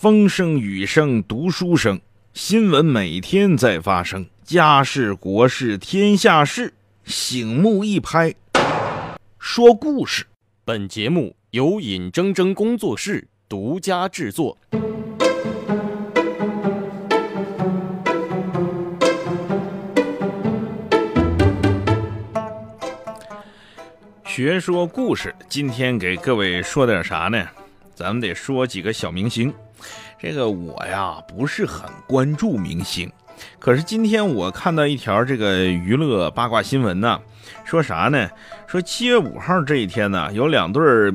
风声雨声读书声，新闻每天在发生，家事国事天下事，醒目一拍，说故事。本节目由尹铮铮工作室独家制作。学说故事，今天给各位说点啥呢？咱们得说几个小明星。这个我呀不是很关注明星，可是今天我看到一条这个娱乐八卦新闻呢，说啥呢？说七月五号这一天呢，有两对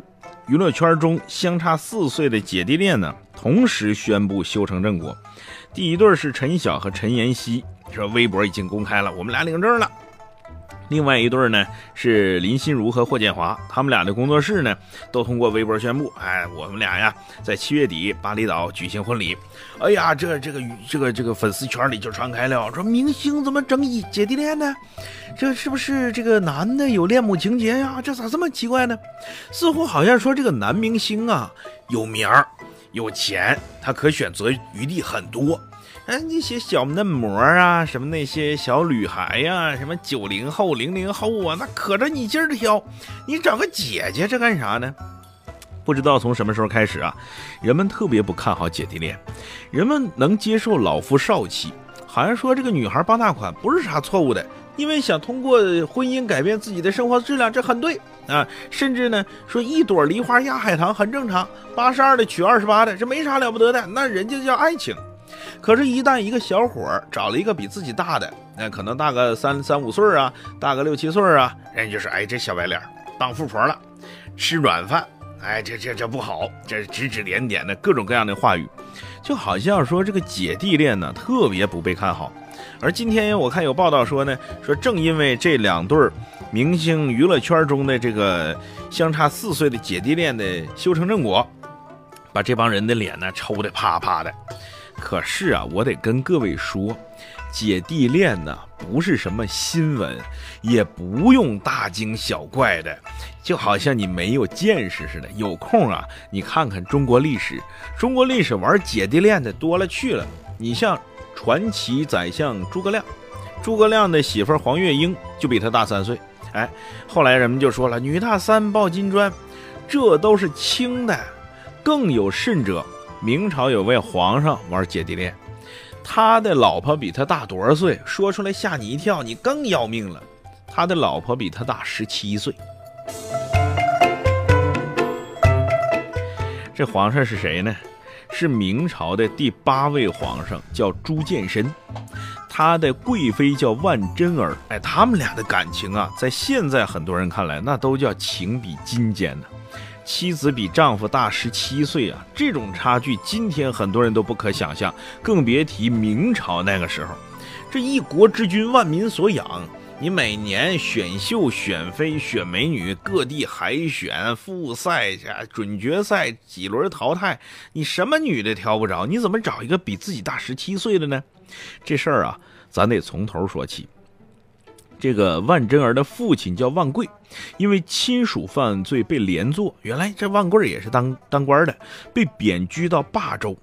娱乐圈中相差四岁的姐弟恋呢，同时宣布修成正果。第一对是陈晓和陈妍希，说微博已经公开了，我们俩领证了。另外一对呢是林心如和霍建华，他们俩的工作室呢都通过微博宣布，哎，我们俩呀在七月底巴厘岛举行婚礼。哎呀，这这个这个这个粉丝圈里就传开了，说明星怎么整一姐弟恋呢？这是不是这个男的有恋母情节呀？这咋这么奇怪呢？似乎好像说这个男明星啊有名儿有钱，他可选择余地很多。哎，那些小嫩模啊，什么那些小女孩呀，什么九零后、零零后啊，那可着你劲儿挑。你找个姐姐这干啥呢？不知道从什么时候开始啊，人们特别不看好姐弟恋，人们能接受老夫少妻，好像说这个女孩傍大款不是啥错误的，因为想通过婚姻改变自己的生活质量，这很对啊。甚至呢，说一朵梨花压海棠很正常，八十二的娶二十八的，这没啥了不得的，那人家叫爱情。可是，一旦一个小伙儿找了一个比自己大的，那可能大个三三五岁啊，大个六七岁啊，人家就说：“哎，这小白脸当富婆了，吃软饭。”哎，这这这不好，这指指点点的各种各样的话语，就好像说这个姐弟恋呢特别不被看好。而今天我看有报道说呢，说正因为这两对明星娱乐圈中的这个相差四岁的姐弟恋的修成正果，把这帮人的脸呢抽得啪啪的。可是啊，我得跟各位说，姐弟恋呢不是什么新闻，也不用大惊小怪的，就好像你没有见识似的。有空啊，你看看中国历史，中国历史玩姐弟恋的多了去了。你像传奇宰相诸葛亮，诸葛亮的媳妇黄月英就比他大三岁。哎，后来人们就说了，女大三抱金砖，这都是轻的，更有甚者。明朝有位皇上玩姐弟恋，他的老婆比他大多少岁？说出来吓你一跳，你更要命了。他的老婆比他大十七岁。这皇上是谁呢？是明朝的第八位皇上，叫朱见深。他的贵妃叫万贞儿。哎，他们俩的感情啊，在现在很多人看来，那都叫情比金坚呢。妻子比丈夫大十七岁啊，这种差距今天很多人都不可想象，更别提明朝那个时候。这一国之君，万民所养，你每年选秀、选妃、选美女，各地海选、复赛、准决赛几轮淘汰，你什么女的挑不着？你怎么找一个比自己大十七岁的呢？这事儿啊，咱得从头说起。这个万贞儿的父亲叫万贵，因为亲属犯罪被连坐。原来这万贵也是当当官的，被贬居到霸州。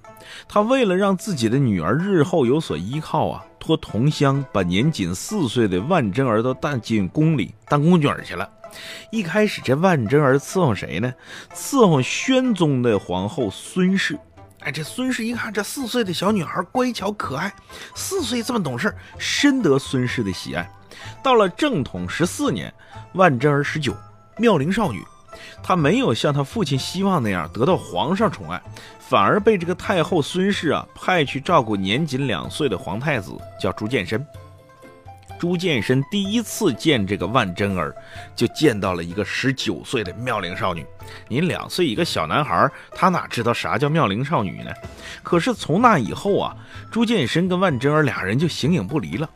他为了让自己的女儿日后有所依靠啊，托同乡把年仅四岁的万贞儿都带进宫里当宫女去了。一开始这万贞儿伺候谁呢？伺候宣宗的皇后孙氏。哎，这孙氏一看这四岁的小女孩乖巧可爱，四岁这么懂事，深得孙氏的喜爱。到了正统十四年，万贞儿十九，妙龄少女，她没有像她父亲希望那样得到皇上宠爱，反而被这个太后孙氏啊派去照顾年仅两岁的皇太子，叫朱见深。朱见深第一次见这个万贞儿，就见到了一个十九岁的妙龄少女。您两岁一个小男孩，他哪知道啥叫妙龄少女呢？可是从那以后啊，朱见深跟万贞儿俩人就形影不离了。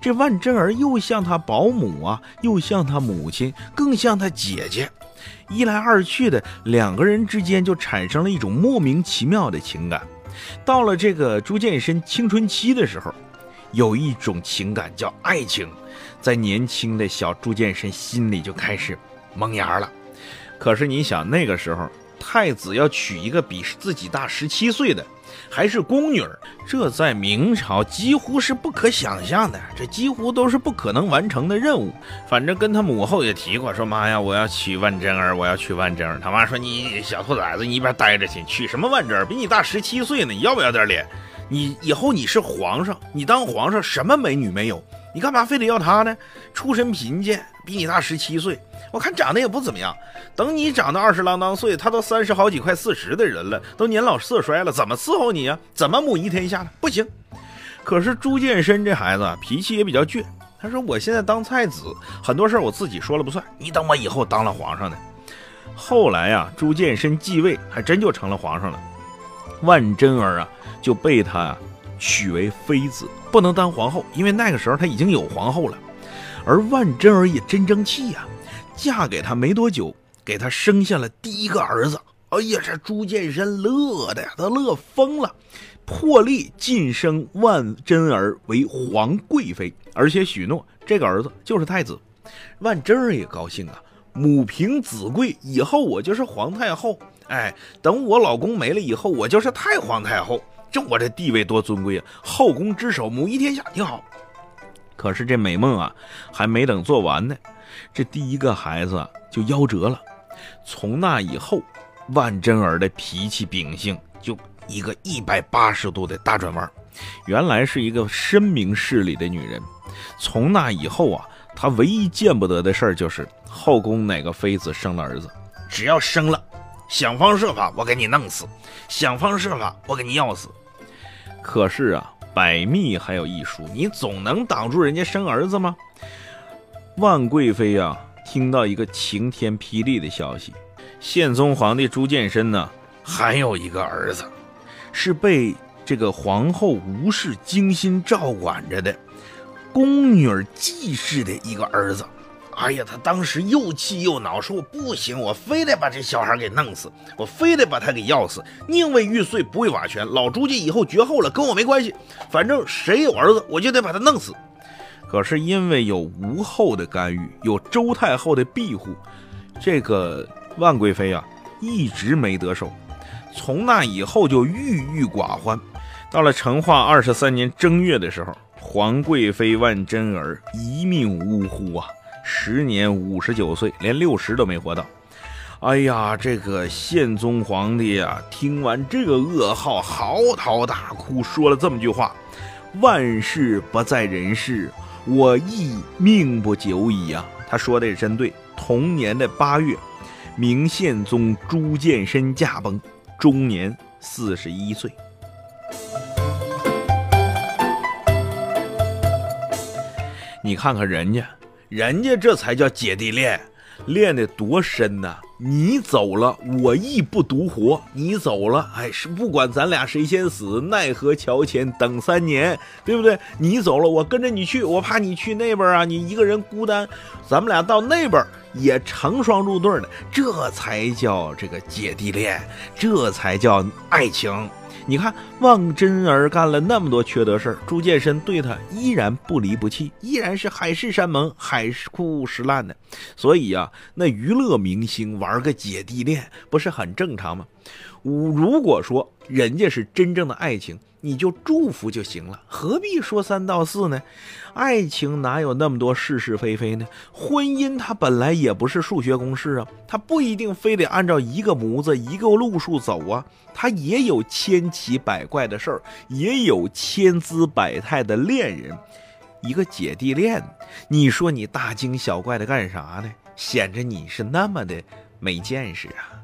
这万贞儿又像他保姆啊，又像他母亲，更像他姐姐。一来二去的，两个人之间就产生了一种莫名其妙的情感。到了这个朱见深青春期的时候。有一种情感叫爱情，在年轻的小朱见深心里就开始萌芽了。可是你想，那个时候太子要娶一个比自己大十七岁的，还是宫女儿，这在明朝几乎是不可想象的，这几乎都是不可能完成的任务。反正跟他母后也提过，说妈呀，我要娶万贞儿，我要娶万贞儿。他妈说你小兔崽子，你一边待着去，娶什么万贞儿？比你大十七岁呢，你要不要点脸？你以后你是皇上，你当皇上什么美女没有？你干嘛非得要她呢？出身贫贱，比你大十七岁，我看长得也不怎么样。等你长到二十郎当岁，他都三十好几快四十的人了，都年老色衰了，怎么伺候你呀？怎么母仪天下呢？不行。可是朱见深这孩子脾气也比较倔，他说：“我现在当太子，很多事我自己说了不算，你等我以后当了皇上呢。”后来呀，朱见深继位，还真就成了皇上了。万贞儿啊，就被他娶为妃子，不能当皇后，因为那个时候他已经有皇后了。而万贞儿也真争气呀，嫁给他没多久，给他生下了第一个儿子。哎呀，这朱见深乐的呀，他乐疯了，破例晋升万贞儿为皇贵妃，而且许诺这个儿子就是太子。万贞儿也高兴啊，母凭子贵，以后我就是皇太后。哎，等我老公没了以后，我就是太皇太后，这我这地位多尊贵啊！后宫之首，母仪天下，挺好。可是这美梦啊，还没等做完呢，这第一个孩子就夭折了。从那以后，万贞儿的脾气秉性就一个一百八十度的大转弯。原来是一个深明事理的女人，从那以后啊，她唯一见不得的事儿就是后宫哪个妃子生了儿子，只要生了。想方设法，我给你弄死；想方设法，我给你要死。可是啊，百密还有一疏，你总能挡住人家生儿子吗？万贵妃啊，听到一个晴天霹雳的消息：宪宗皇帝朱见深呢，还有一个儿子，是被这个皇后吴氏精心照管着的宫女儿季氏的一个儿子。哎呀，他当时又气又恼，说：“我不行，我非得把这小孩给弄死，我非得把他给要死，宁为玉碎，不为瓦全。老朱家以后绝后了，跟我没关系，反正谁有儿子，我就得把他弄死。”可是因为有吴后的干预，有周太后的庇护，这个万贵妃啊，一直没得手。从那以后就郁郁寡欢。到了成化二十三年正月的时候，皇贵妃万贞儿一命呜呼啊！时年五十九岁，连六十都没活到。哎呀，这个宪宗皇帝啊，听完这个噩耗，嚎啕大哭，说了这么句话：“万事不在人世，我亦命不久矣啊！”他说的也真对。同年的八月，明宪宗朱见深驾崩，终年四十一岁。你看看人家。人家这才叫姐弟恋，恋得多深呐！你走了，我亦不独活。你走了，哎，是不管咱俩谁先死，奈何桥前等三年，对不对？你走了，我跟着你去，我怕你去那边啊，你一个人孤单，咱们俩到那边也成双入对的，这才叫这个姐弟恋，这才叫爱情。你看，望真儿干了那么多缺德事儿，朱见深对他依然不离不弃，依然是海誓山盟、海枯石烂的。所以啊，那娱乐明星玩个姐弟恋，不是很正常吗？五如果说人家是真正的爱情，你就祝福就行了，何必说三道四呢？爱情哪有那么多是是非非呢？婚姻它本来也不是数学公式啊，它不一定非得按照一个模子、一个路数走啊，它也有千奇百怪的事儿，也有千姿百态的恋人。一个姐弟恋，你说你大惊小怪的干啥呢？显着你是那么的没见识啊！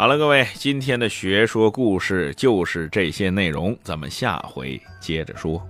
好了，各位，今天的学说故事就是这些内容，咱们下回接着说。